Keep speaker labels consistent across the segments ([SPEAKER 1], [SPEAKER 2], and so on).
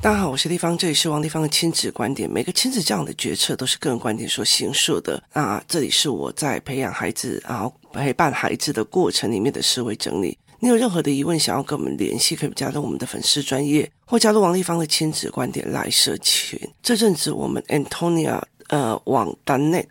[SPEAKER 1] 大家好，我是立方，这里是王立方的亲子观点。每个亲子这样的决策都是个人观点所形塑的。那这里是我在培养孩子，然后陪伴孩子的过程里面的思维整理。你有任何的疑问想要跟我们联系，可以加入我们的粉丝专业，或加入王立方的亲子观点来社群。这阵子我们 Antonia 呃网单 Net。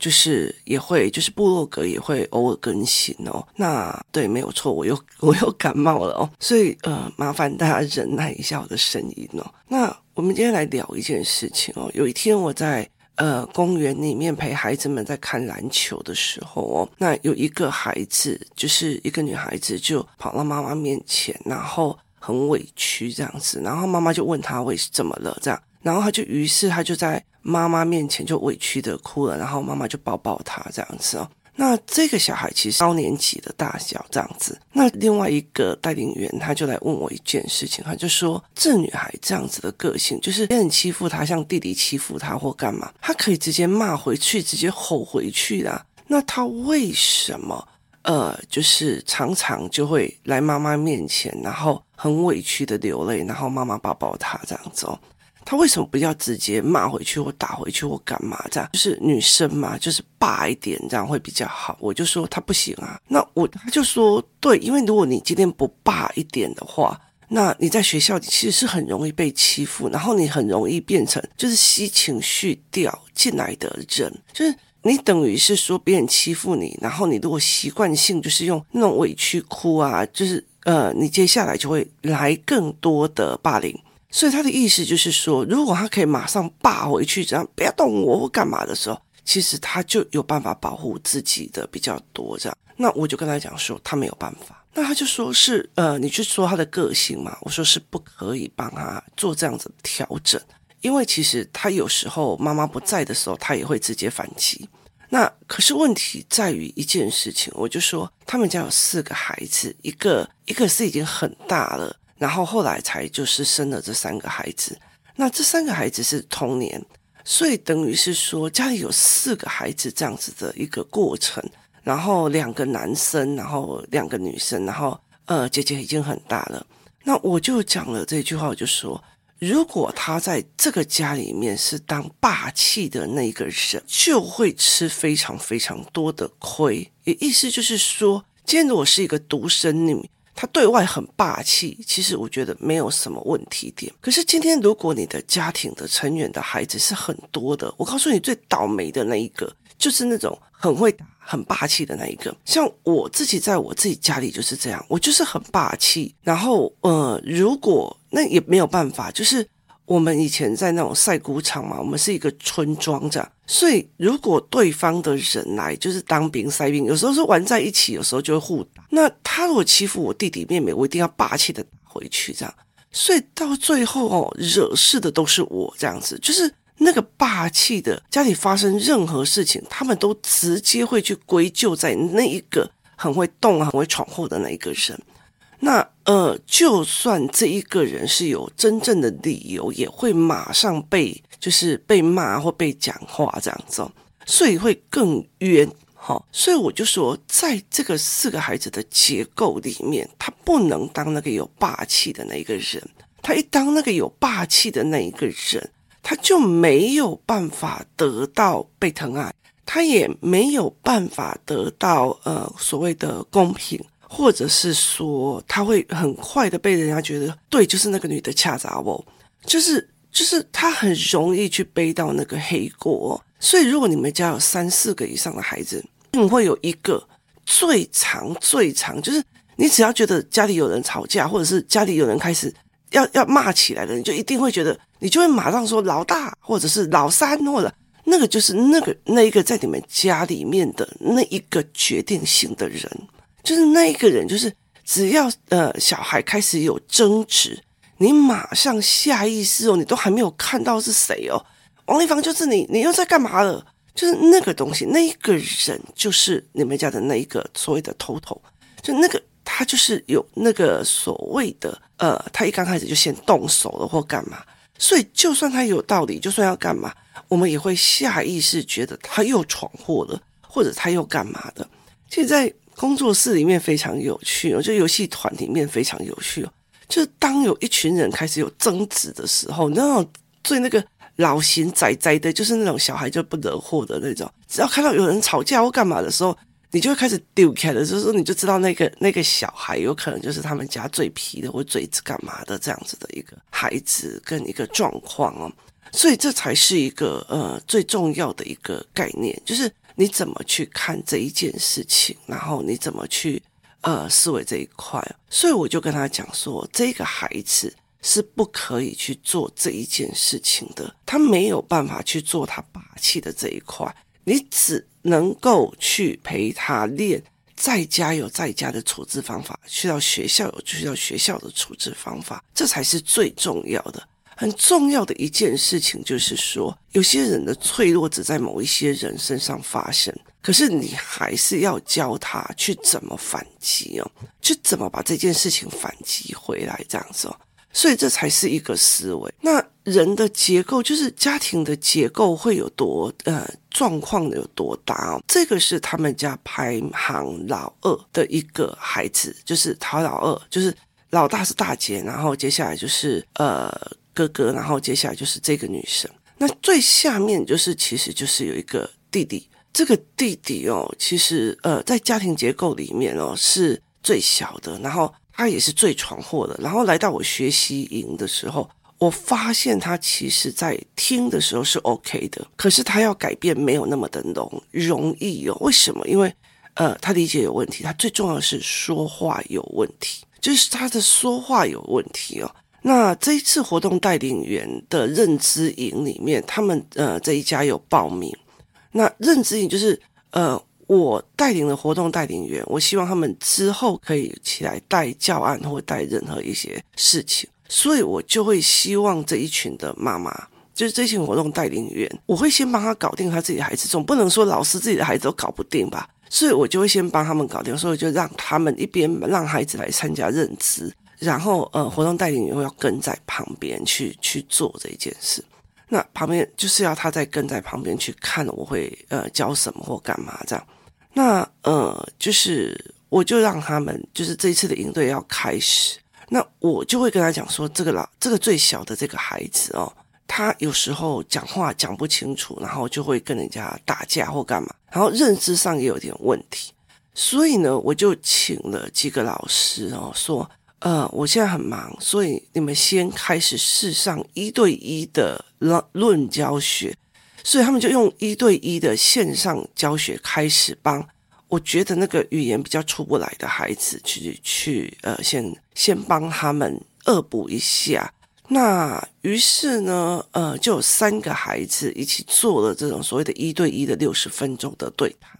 [SPEAKER 1] 就是也会，就是部落格也会偶尔更新哦。那对，没有错，我又 我又感冒了哦，所以呃，麻烦大家忍耐一下我的声音哦。那我们今天来聊一件事情哦。有一天我在呃公园里面陪孩子们在看篮球的时候哦，那有一个孩子，就是一个女孩子，就跑到妈妈面前，然后很委屈这样子，然后妈妈就问她为什么了这样。然后她就，于是她就在妈妈面前就委屈的哭了，然后妈妈就抱抱他这样子哦。那这个小孩其实高年级的大小这样子。那另外一个带领员他就来问我一件事情，他就说这女孩这样子的个性，就是别人欺负她，像弟弟欺负她或干嘛，她可以直接骂回去，直接吼回去的。那她为什么呃，就是常常就会来妈妈面前，然后很委屈的流泪，然后妈妈抱抱她这样子哦。他为什么不要直接骂回去或打回去或干嘛这样？就是女生嘛，就是霸一点这样会比较好。我就说他不行啊，那我他就说对，因为如果你今天不霸一点的话，那你在学校其实是很容易被欺负，然后你很容易变成就是吸情绪掉进来的人，就是你等于是说别人欺负你，然后你如果习惯性就是用那种委屈哭啊，就是呃，你接下来就会来更多的霸凌。所以他的意思就是说，如果他可以马上霸回去，这样不要动我或干嘛的时候，其实他就有办法保护自己的比较多。这样，那我就跟他讲说，他没有办法。那他就说是，呃，你去说他的个性嘛。我说是不可以帮他做这样子调整，因为其实他有时候妈妈不在的时候，他也会直接反击。那可是问题在于一件事情，我就说他们家有四个孩子，一个一个是已经很大了。然后后来才就是生了这三个孩子，那这三个孩子是同年，所以等于是说家里有四个孩子这样子的一个过程，然后两个男生，然后两个女生，然后呃姐姐已经很大了，那我就讲了这句话，我就说，如果他在这个家里面是当霸气的那一个人，就会吃非常非常多的亏，也意思就是说，今天如果是一个独生女。他对外很霸气，其实我觉得没有什么问题点。可是今天，如果你的家庭的成员的孩子是很多的，我告诉你，最倒霉的那一个就是那种很会打、很霸气的那一个。像我自己在我自己家里就是这样，我就是很霸气。然后，呃，如果那也没有办法，就是。我们以前在那种赛谷场嘛，我们是一个村庄这样，所以如果对方的人来就是当兵塞兵，有时候是玩在一起，有时候就会互打。那他如果欺负我弟弟妹妹，我一定要霸气的打回去这样。所以到最后哦，惹事的都是我这样子，就是那个霸气的家里发生任何事情，他们都直接会去归咎在那一个很会动、很会闯祸的那一个人。那呃，就算这一个人是有真正的理由，也会马上被就是被骂或被讲话这样子，所以会更冤。好，所以我就说，在这个四个孩子的结构里面，他不能当那个有霸气的那一个人。他一当那个有霸气的那一个人，他就没有办法得到被疼爱，他也没有办法得到呃所谓的公平。或者是说，他会很快的被人家觉得对，就是那个女的恰杂我，就是就是他很容易去背到那个黑锅。所以，如果你们家有三四个以上的孩子，你会有一个最长最长，就是你只要觉得家里有人吵架，或者是家里有人开始要要骂起来了，你就一定会觉得，你就会马上说老大，或者是老三，或者那个就是那个那一个在你们家里面的那一个决定性的人。就是那一个人，就是只要呃小孩开始有争执，你马上下意识哦，你都还没有看到是谁哦，王丽芳就是你，你又在干嘛了？就是那个东西，那一个人就是你们家的那一个所谓的头头，就那个他就是有那个所谓的呃，他一刚开始就先动手了或干嘛，所以就算他有道理，就算要干嘛，我们也会下意识觉得他又闯祸了，或者他又干嘛的。现在。工作室里面非常有趣哦，就游戏团里面非常有趣哦。就是当有一群人开始有争执的时候，那种最那个老型仔仔的，就是那种小孩就不惹祸的那种，只要看到有人吵架或干嘛的时候，你就会开始丢开了，就是说你就知道那个那个小孩有可能就是他们家最皮的或最干嘛的这样子的一个孩子跟一个状况哦。所以这才是一个呃最重要的一个概念，就是你怎么去看这一件事情，然后你怎么去呃思维这一块。所以我就跟他讲说，这个孩子是不可以去做这一件事情的，他没有办法去做他霸气的这一块，你只能够去陪他练，在家有在家的处置方法，去到学校有去到学校的处置方法，这才是最重要的。很重要的一件事情就是说，有些人的脆弱只在某一些人身上发生，可是你还是要教他去怎么反击哦，去怎么把这件事情反击回来，这样子哦。所以这才是一个思维。那人的结构，就是家庭的结构会有多呃状况有多大哦？这个是他们家排行老二的一个孩子，就是他老二，就是老大是大姐，然后接下来就是呃。哥哥，然后接下来就是这个女生。那最下面就是，其实就是有一个弟弟。这个弟弟哦，其实呃，在家庭结构里面哦，是最小的，然后他也是最闯祸的。然后来到我学习营的时候，我发现他其实在听的时候是 OK 的，可是他要改变没有那么的容容易哦。为什么？因为呃，他理解有问题，他最重要的是说话有问题，就是他的说话有问题哦。那这一次活动带领员的认知营里面，他们呃这一家有报名。那认知营就是呃我带领的活动带领员，我希望他们之后可以起来带教案或带任何一些事情，所以我就会希望这一群的妈妈，就是这群活动带领员，我会先帮他搞定他自己的孩子，总不能说老师自己的孩子都搞不定吧？所以我就会先帮他们搞定，所以就让他们一边让孩子来参加认知。然后，呃，活动带领员要跟在旁边去去做这一件事。那旁边就是要他再跟在旁边去看我会呃教什么或干嘛这样。那呃，就是我就让他们，就是这一次的营队要开始，那我就会跟他讲说，这个老这个最小的这个孩子哦，他有时候讲话讲不清楚，然后就会跟人家打架或干嘛，然后认知上也有点问题。所以呢，我就请了几个老师哦说。呃，我现在很忙，所以你们先开始试上一对一的论论教学，所以他们就用一对一的线上教学开始帮，我觉得那个语言比较出不来的孩子去去呃，先先帮他们恶补一下。那于是呢，呃，就有三个孩子一起做了这种所谓的一对一的六十分钟的对谈。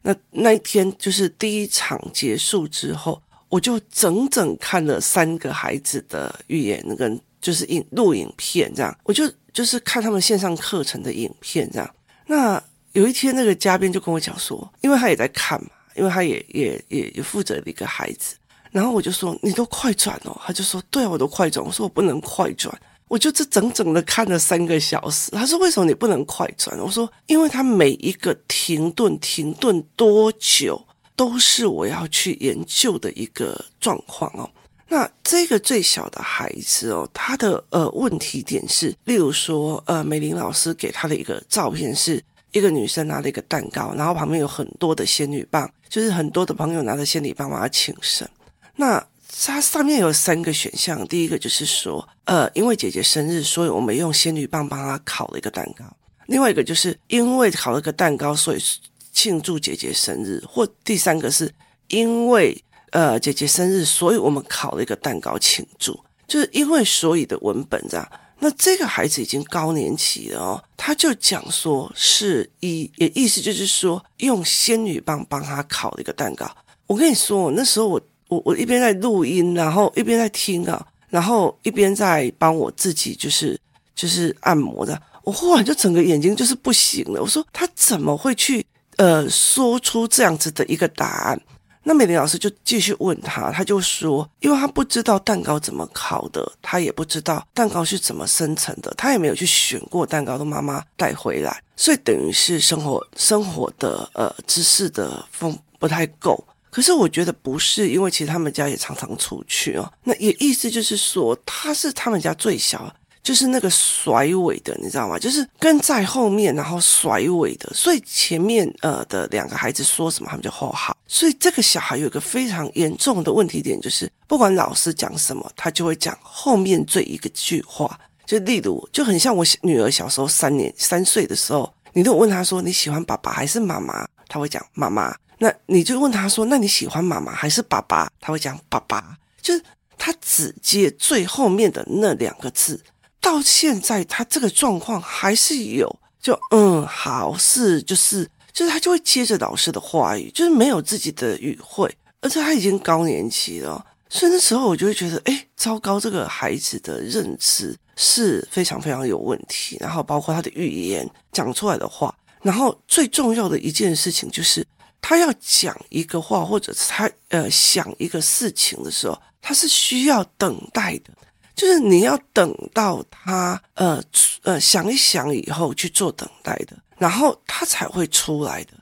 [SPEAKER 1] 那那一天就是第一场结束之后。我就整整看了三个孩子的预言，那个就是影录影片这样，我就就是看他们线上课程的影片这样。那有一天，那个嘉宾就跟我讲说，因为他也在看嘛，因为他也也也也负责了一个孩子。然后我就说：“你都快转哦。”他就说：“对啊，我都快转。”我说：“我不能快转。”我就这整整的看了三个小时。他说：“为什么你不能快转？”我说：“因为他每一个停顿，停顿多久？”都是我要去研究的一个状况哦。那这个最小的孩子哦，他的呃问题点是，例如说呃，美玲老师给他的一个照片是一个女生拿了一个蛋糕，然后旁边有很多的仙女棒，就是很多的朋友拿着仙女棒帮他庆生。那它上面有三个选项，第一个就是说，呃，因为姐姐生日，所以我们用仙女棒帮她烤了一个蛋糕。另外一个就是因为烤了个蛋糕，所以。庆祝姐姐生日，或第三个是因为呃姐姐生日，所以我们烤了一个蛋糕庆祝，就是因为所以的文本这样。那这个孩子已经高年级了哦，他就讲说是一也意思就是说用仙女棒帮他烤了一个蛋糕。我跟你说，那时候我我我一边在录音，然后一边在听啊，然后一边在帮我自己就是就是按摩的。我忽然就整个眼睛就是不行了，我说他怎么会去？呃，说出这样子的一个答案，那美玲老师就继续问他，他就说，因为他不知道蛋糕怎么烤的，他也不知道蛋糕是怎么生成的，他也没有去选过蛋糕的妈妈带回来，所以等于是生活生活的呃知识的丰不太够。可是我觉得不是，因为其实他们家也常常出去哦。那也意思就是说，他是他们家最小，就是那个甩尾的，你知道吗？就是跟在后面，然后甩尾的。所以前面呃的两个孩子说什么，他们就吼好。所以这个小孩有一个非常严重的问题点，就是不管老师讲什么，他就会讲后面这一个句话。就例如，就很像我女儿小时候三年三岁的时候，你都问她说你喜欢爸爸还是妈妈，她会讲妈妈。那你就问她说，那你喜欢妈妈还是爸爸？她会讲爸爸。就是她只接最后面的那两个字，到现在他这个状况还是有，就嗯好是就是就是他就会接着老师的话语，就是没有自己的语汇，而且他已经高年级了，所以那时候我就会觉得，哎，糟糕，这个孩子的认知。是非常非常有问题，然后包括他的语言讲出来的话，然后最重要的一件事情就是，他要讲一个话，或者是他呃想一个事情的时候，他是需要等待的，就是你要等到他呃呃想一想以后去做等待的，然后他才会出来的。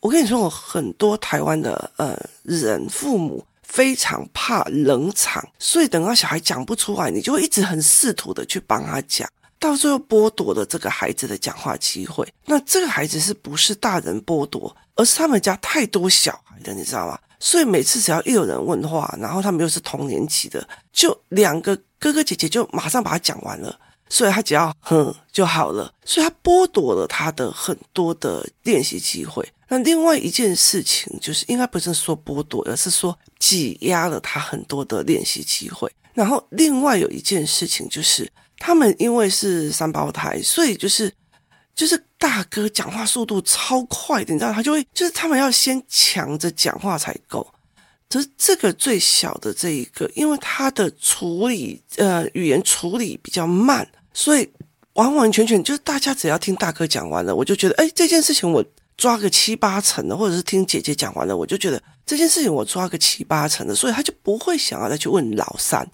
[SPEAKER 1] 我跟你说，我很多台湾的呃人父母。非常怕冷场，所以等到小孩讲不出来，你就会一直很试图的去帮他讲，到最后剥夺了这个孩子的讲话机会。那这个孩子是不是大人剥夺，而是他们家太多小孩的，你知道吗？所以每次只要一有人问话，然后他们又是同年级的，就两个哥哥姐姐就马上把他讲完了。所以他只要哼就好了，所以他剥夺了他的很多的练习机会。那另外一件事情就是，应该不是说剥夺，而是说挤压了他很多的练习机会。然后另外有一件事情就是，他们因为是三胞胎，所以就是就是大哥讲话速度超快的，你知道，他就会就是他们要先抢着讲话才够。可是这个最小的这一个，因为他的处理呃语言处理比较慢。所以完完全全就是大家只要听大哥讲完了，我就觉得哎，这件事情我抓个七八成的，或者是听姐姐讲完了，我就觉得这件事情我抓个七八成的，所以他就不会想要再去问老三，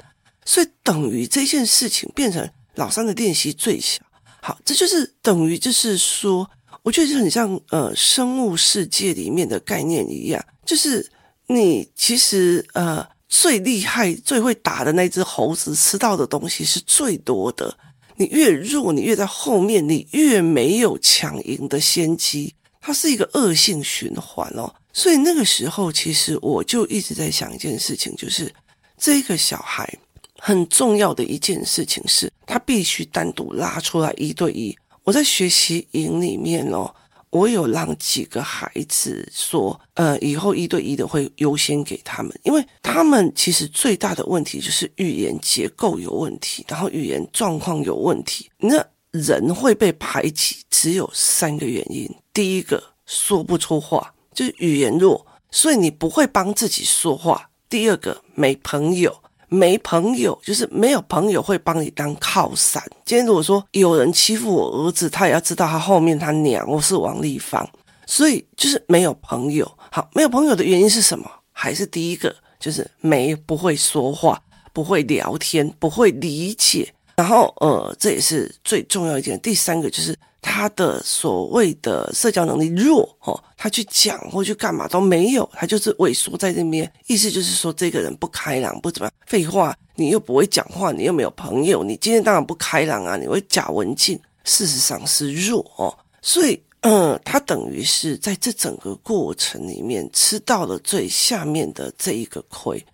[SPEAKER 1] 所以等于这件事情变成老三的练习最小。好，这就是等于就是说，我觉得就很像呃生物世界里面的概念一样，就是你其实呃最厉害、最会打的那只猴子吃到的东西是最多的。你越弱，你越在后面，你越没有抢赢的先机，它是一个恶性循环哦。所以那个时候，其实我就一直在想一件事情，就是这个小孩很重要的一件事情是，他必须单独拉出来一对一。我在学习营里面哦。我有让几个孩子说，呃，以后一对一的会优先给他们，因为他们其实最大的问题就是语言结构有问题，然后语言状况有问题。那人会被排挤，只有三个原因：第一个，说不出话，就是语言弱，所以你不会帮自己说话；第二个，没朋友。没朋友，就是没有朋友会帮你当靠山。今天如果说有人欺负我儿子，他也要知道他后面他娘，我是王丽芳，所以就是没有朋友。好，没有朋友的原因是什么？还是第一个，就是没不会说话，不会聊天，不会理解。然后呃，这也是最重要一点。第三个就是。他的所谓的社交能力弱哦，他去讲或去干嘛都没有，他就是萎缩在这边。意思就是说，这个人不开朗，不怎么样。废话，你又不会讲话，你又没有朋友，你今天当然不开朗啊！你会假文静，事实上是弱哦。所以，嗯，他等于是在这整个过程里面吃到了最下面的这一个亏，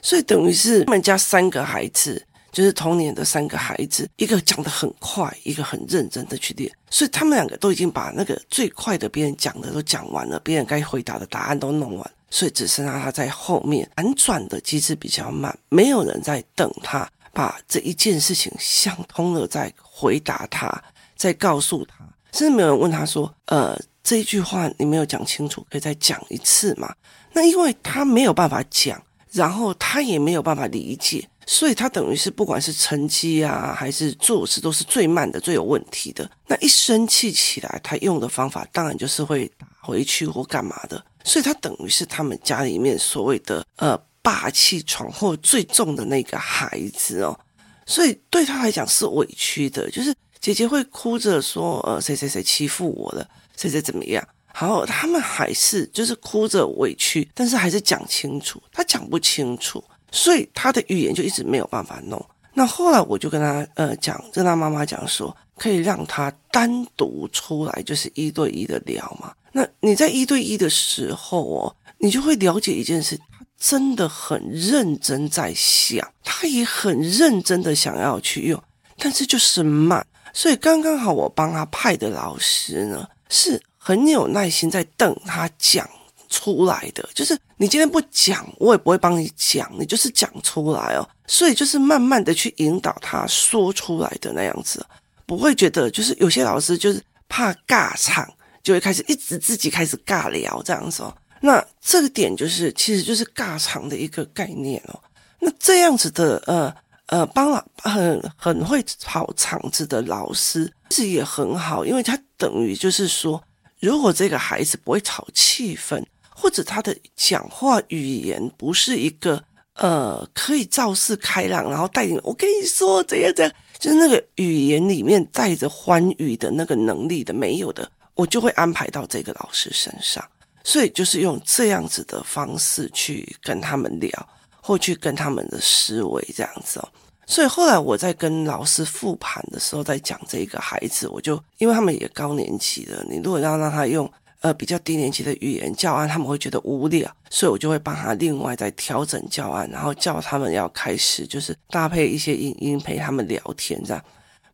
[SPEAKER 1] 所以等于是他们家三个孩子。就是童年的三个孩子，一个讲得很快，一个很认真的去练，所以他们两个都已经把那个最快的别人讲的都讲完了，别人该回答的答案都弄完，所以只剩下他在后面反转的机制比较慢，没有人在等他把这一件事情想通了再回答他，再告诉他，甚至没有人问他说：“呃，这一句话你没有讲清楚，可以再讲一次吗？”那因为他没有办法讲，然后他也没有办法理解。所以他等于是不管是成绩啊，还是做事都是最慢的、最有问题的。那一生气起来，他用的方法当然就是会打回去或干嘛的。所以他等于是他们家里面所谓的呃霸气闯祸最重的那个孩子哦。所以对他来讲是委屈的，就是姐姐会哭着说呃谁谁谁欺负我了，谁谁怎么样。好，他们还是就是哭着委屈，但是还是讲清楚，他讲不清楚，所以他的语言就一直没有办法弄。那后来我就跟他呃讲，跟他妈妈讲说，可以让他单独出来，就是一对一的聊嘛。那你在一对一的时候哦，你就会了解一件事，他真的很认真在想，他也很认真的想要去用，但是就是慢。所以刚刚好我帮他派的老师呢，是很有耐心在等他讲出来的。就是你今天不讲，我也不会帮你讲，你就是讲出来哦。所以就是慢慢的去引导他说出来的那样子，不会觉得就是有些老师就是怕尬场，就会开始一直自己开始尬聊这样子哦。那这个点就是其实就是尬场的一个概念哦。那这样子的呃呃帮了很很会跑场子的老师其实也很好，因为他等于就是说，如果这个孩子不会炒气氛，或者他的讲话语言不是一个。呃，可以造势开朗，然后带领。我跟你说，怎样怎样，就是那个语言里面带着欢愉的那个能力的没有的，我就会安排到这个老师身上。所以就是用这样子的方式去跟他们聊，或去跟他们的思维这样子哦。所以后来我在跟老师复盘的时候，在讲这个孩子，我就因为他们也高年级了，你如果要让他用。呃，比较低年级的语言教案，他们会觉得无聊，所以我就会帮他另外再调整教案，然后叫他们要开始就是搭配一些影音陪他们聊天，这样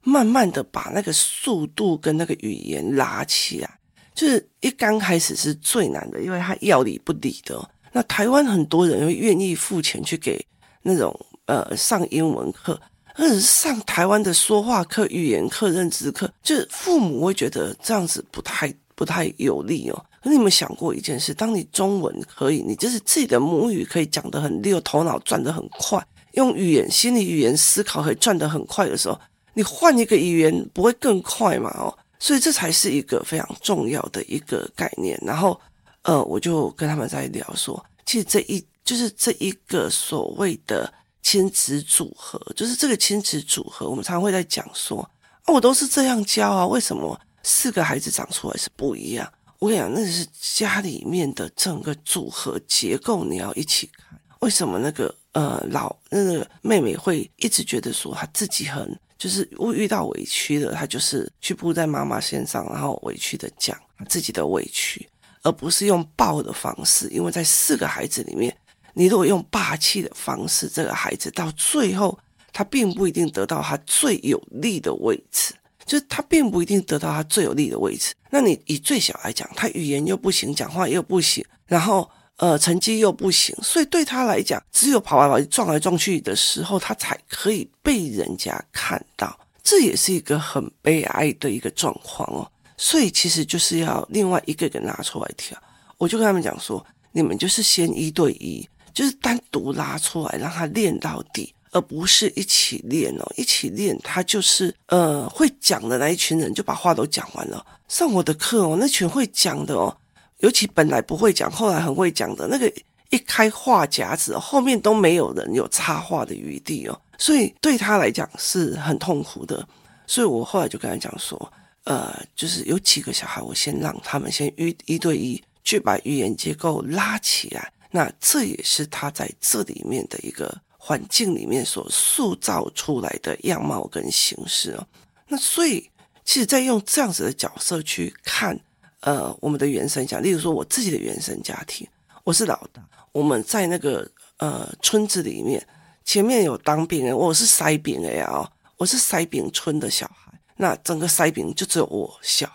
[SPEAKER 1] 慢慢的把那个速度跟那个语言拉起来。就是一刚开始是最难的，因为他要理不理的。那台湾很多人会愿意付钱去给那种呃上英文课，或者是上台湾的说话课、语言课、认知课，就是父母会觉得这样子不太。不太有利哦。可是你有没有想过一件事？当你中文可以，你就是自己的母语可以讲得很溜，头脑转得很快，用语言、心理语言思考可以转得很快的时候，你换一个语言不会更快吗？哦，所以这才是一个非常重要的一个概念。然后，呃，我就跟他们在聊说，其实这一就是这一个所谓的亲子组合，就是这个亲子组合，我们常常会在讲说，啊，我都是这样教啊，为什么？四个孩子长出来是不一样。我跟你讲，那是家里面的整个组合结构，你要一起看。为什么那个呃老那个妹妹会一直觉得说她自己很就是会遇到委屈的，她就是去扑在妈妈身上，然后委屈的讲自己的委屈，而不是用抱的方式。因为在四个孩子里面，你如果用霸气的方式，这个孩子到最后他并不一定得到他最有利的位置。就是他并不一定得到他最有利的位置。那你以最小来讲，他语言又不行，讲话又不行，然后呃成绩又不行，所以对他来讲，只有跑来跑去、撞来撞去的时候，他才可以被人家看到。这也是一个很悲哀的一个状况哦。所以其实就是要另外一个人拿出来跳。我就跟他们讲说，你们就是先一对一，就是单独拉出来，让他练到底。而不是一起练哦，一起练，他就是呃会讲的那一群人就把话都讲完了。上我的课哦，那群会讲的哦，尤其本来不会讲，后来很会讲的那个，一开话匣子，后面都没有人有插话的余地哦，所以对他来讲是很痛苦的。所以我后来就跟他讲说，呃，就是有几个小孩，我先让他们先一一对一去把语言结构拉起来，那这也是他在这里面的一个。环境里面所塑造出来的样貌跟形式哦，那所以其实，在用这样子的角色去看，呃，我们的原生家，例如说我自己的原生家庭，我是老大，我们在那个呃村子里面，前面有当兵的，我是塞饼的呀哦，我是塞饼村的小孩，那整个塞饼就只有我小。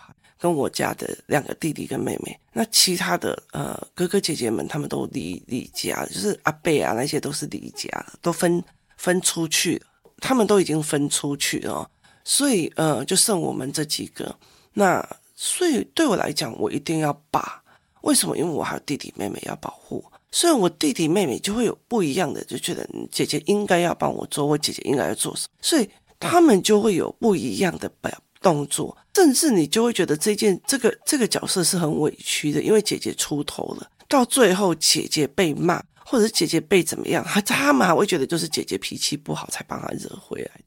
[SPEAKER 1] 跟我家的两个弟弟跟妹妹，那其他的呃哥哥姐姐们，他们都离离家，就是阿伯啊那些都是离家，都分分出去，他们都已经分出去了，所以呃就剩我们这几个。那所以对我来讲，我一定要把，为什么？因为我还有弟弟妹妹要保护，所以我弟弟妹妹就会有不一样的，就觉得姐姐应该要帮我做，我姐姐应该要做什么，所以他们就会有不一样的表。动作，甚至你就会觉得这件这个这个角色是很委屈的，因为姐姐出头了，到最后姐姐被骂，或者是姐姐被怎么样，他他们还会觉得就是姐姐脾气不好才把她惹回来的。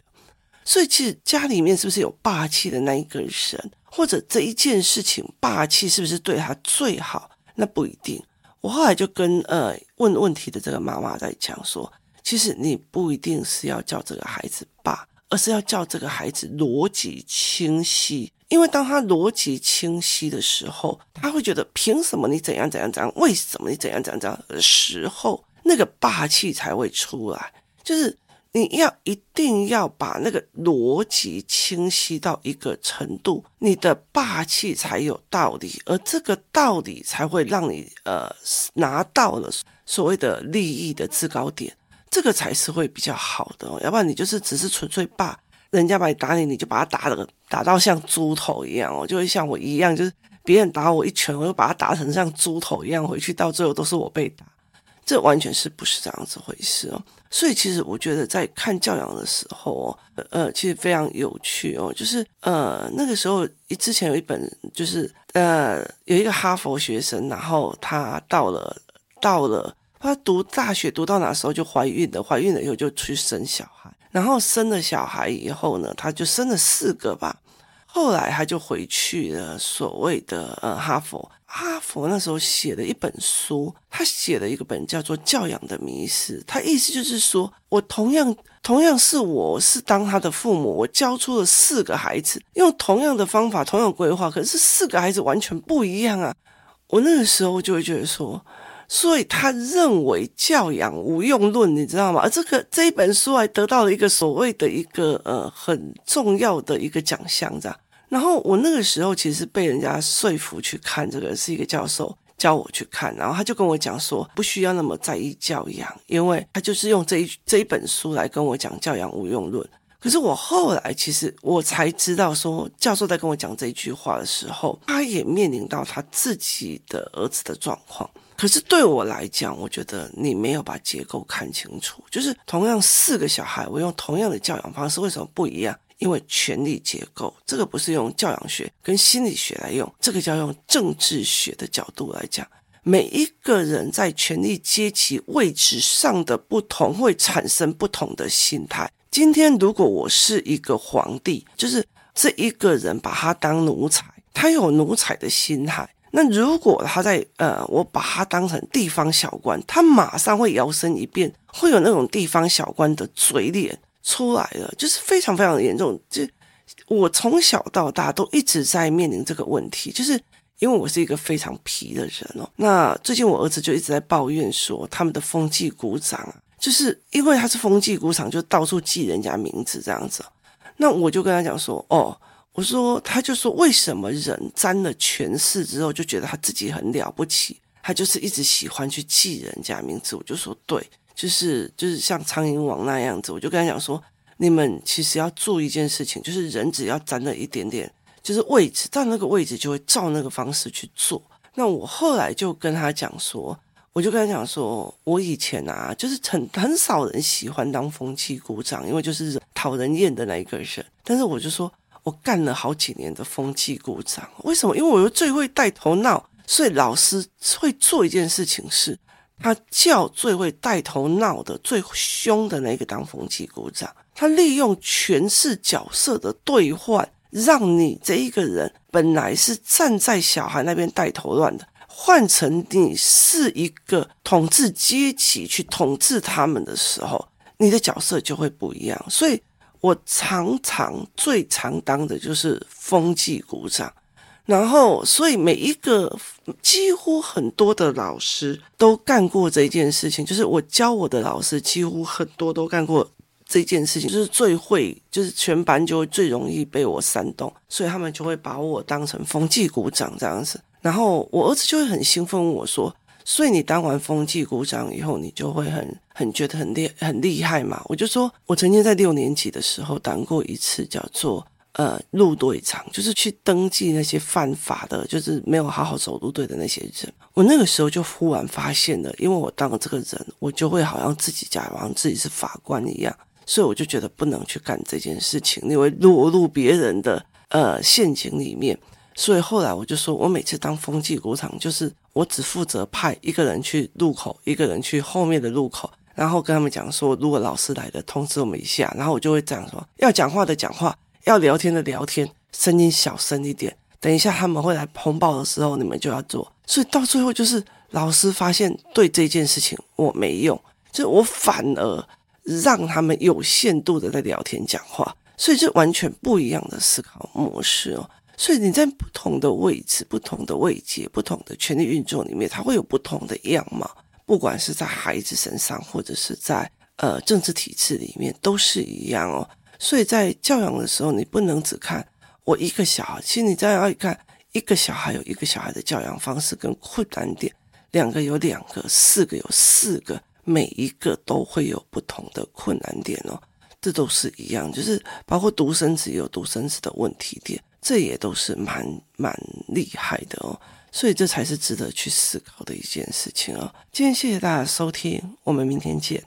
[SPEAKER 1] 所以其实家里面是不是有霸气的那一个人，或者这一件事情霸气是不是对他最好？那不一定。我后来就跟呃问问题的这个妈妈在讲说，其实你不一定是要叫这个孩子爸，而是要叫这个孩子逻辑清晰。因为当他逻辑清晰的时候，他会觉得凭什么你怎样怎样怎样，为什么你怎样怎样怎样的时候，那个霸气才会出来。就是你要一定要把那个逻辑清晰到一个程度，你的霸气才有道理，而这个道理才会让你呃拿到了所谓的利益的制高点，这个才是会比较好的哦。要不然你就是只是纯粹霸。人家把你打你，你就把他打的打到像猪头一样哦，就会像我一样，就是别人打我一拳，我就把他打成像猪头一样，回去到最后都是我被打，这完全是不是这样子回事哦？所以其实我觉得在看教养的时候哦，呃，其实非常有趣哦，就是呃那个时候一之前有一本就是呃有一个哈佛学生，然后他到了到了他读大学读到哪时候就怀孕了，怀孕了以后就去生小孩。然后生了小孩以后呢，他就生了四个吧。后来他就回去了所谓的呃哈佛。哈佛那时候写了一本书，他写了一个本叫做《教养的迷思》。他意思就是说，我同样同样是我是当他的父母，我教出了四个孩子，用同样的方法，同样规划，可是四个孩子完全不一样啊。我那个时候就会觉得说。所以他认为教养无用论，你知道吗？而这个这一本书还得到了一个所谓的一个呃很重要的一个奖项，这样。然后我那个时候其实被人家说服去看这个，是一个教授教我去看，然后他就跟我讲说，不需要那么在意教养，因为他就是用这一这一本书来跟我讲教养无用论。可是我后来其实我才知道说，教授在跟我讲这一句话的时候，他也面临到他自己的儿子的状况。可是对我来讲，我觉得你没有把结构看清楚。就是同样四个小孩，我用同样的教养方式，为什么不一样？因为权力结构，这个不是用教养学跟心理学来用，这个叫用政治学的角度来讲。每一个人在权力阶级位置上的不同，会产生不同的心态。今天如果我是一个皇帝，就是这一个人把他当奴才，他有奴才的心态。那如果他在呃，我把他当成地方小官，他马上会摇身一变，会有那种地方小官的嘴脸出来了，就是非常非常的严重。就我从小到大都一直在面临这个问题，就是因为我是一个非常皮的人哦。那最近我儿子就一直在抱怨说，他们的风纪股长，就是因为他是风纪股长，就到处记人家名字这样子。那我就跟他讲说，哦。我说，他就说，为什么人沾了权势之后就觉得他自己很了不起？他就是一直喜欢去记人家名字。我就说，对，就是就是像苍蝇王那样子。我就跟他讲说，你们其实要做一件事情，就是人只要沾了一点点，就是位置，到那个位置就会照那个方式去做。那我后来就跟他讲说，我就跟他讲说，我以前啊，就是很很少人喜欢当风气鼓掌，因为就是讨人厌的那一个人。但是我就说。我干了好几年的风纪股长，为什么？因为我又最会带头闹，所以老师会做一件事情是，他叫最会带头闹的、最凶的那个当风纪股长。他利用权势角色的兑换，让你这一个人本来是站在小孩那边带头乱的，换成你是一个统治阶级去统治他们的时候，你的角色就会不一样。所以。我常常最常当的就是风纪股长，然后所以每一个几乎很多的老师都干过这件事情，就是我教我的老师几乎很多都干过这件事情，就是最会，就是全班就最容易被我煽动，所以他们就会把我当成风纪股长这样子，然后我儿子就会很兴奋问我说。所以你当完风纪股长以后，你就会很很觉得很厉很厉害嘛？我就说，我曾经在六年级的时候当过一次叫做呃路队长，就是去登记那些犯法的，就是没有好好走路队的那些人。我那个时候就忽然发现了，因为我当了这个人，我就会好像自己假装自己是法官一样，所以我就觉得不能去干这件事情，因为落入别人的呃陷阱里面。所以后来我就说，我每次当风纪股长，就是我只负责派一个人去路口，一个人去后面的路口，然后跟他们讲说，如果老师来了，通知我们一下。然后我就会这样说：要讲话的讲话，要聊天的聊天，声音小声一点。等一下他们会来通报的时候，你们就要做。所以到最后就是老师发现对这件事情我没用，就我反而让他们有限度的在聊天讲话，所以这完全不一样的思考模式哦。所以你在不同的位置、不同的位阶、不同的权力运作里面，它会有不同的样貌。不管是在孩子身上，或者是在呃政治体制里面，都是一样哦。所以在教养的时候，你不能只看我一个小孩，其实你再要看一个小孩有一个小孩的教养方式跟困难点，两个有两个，四个有四个，每一个都会有不同的困难点哦。这都是一样，就是包括独生子有独生子的问题点。这也都是蛮蛮厉害的哦，所以这才是值得去思考的一件事情哦。今天谢谢大家收听，我们明天见。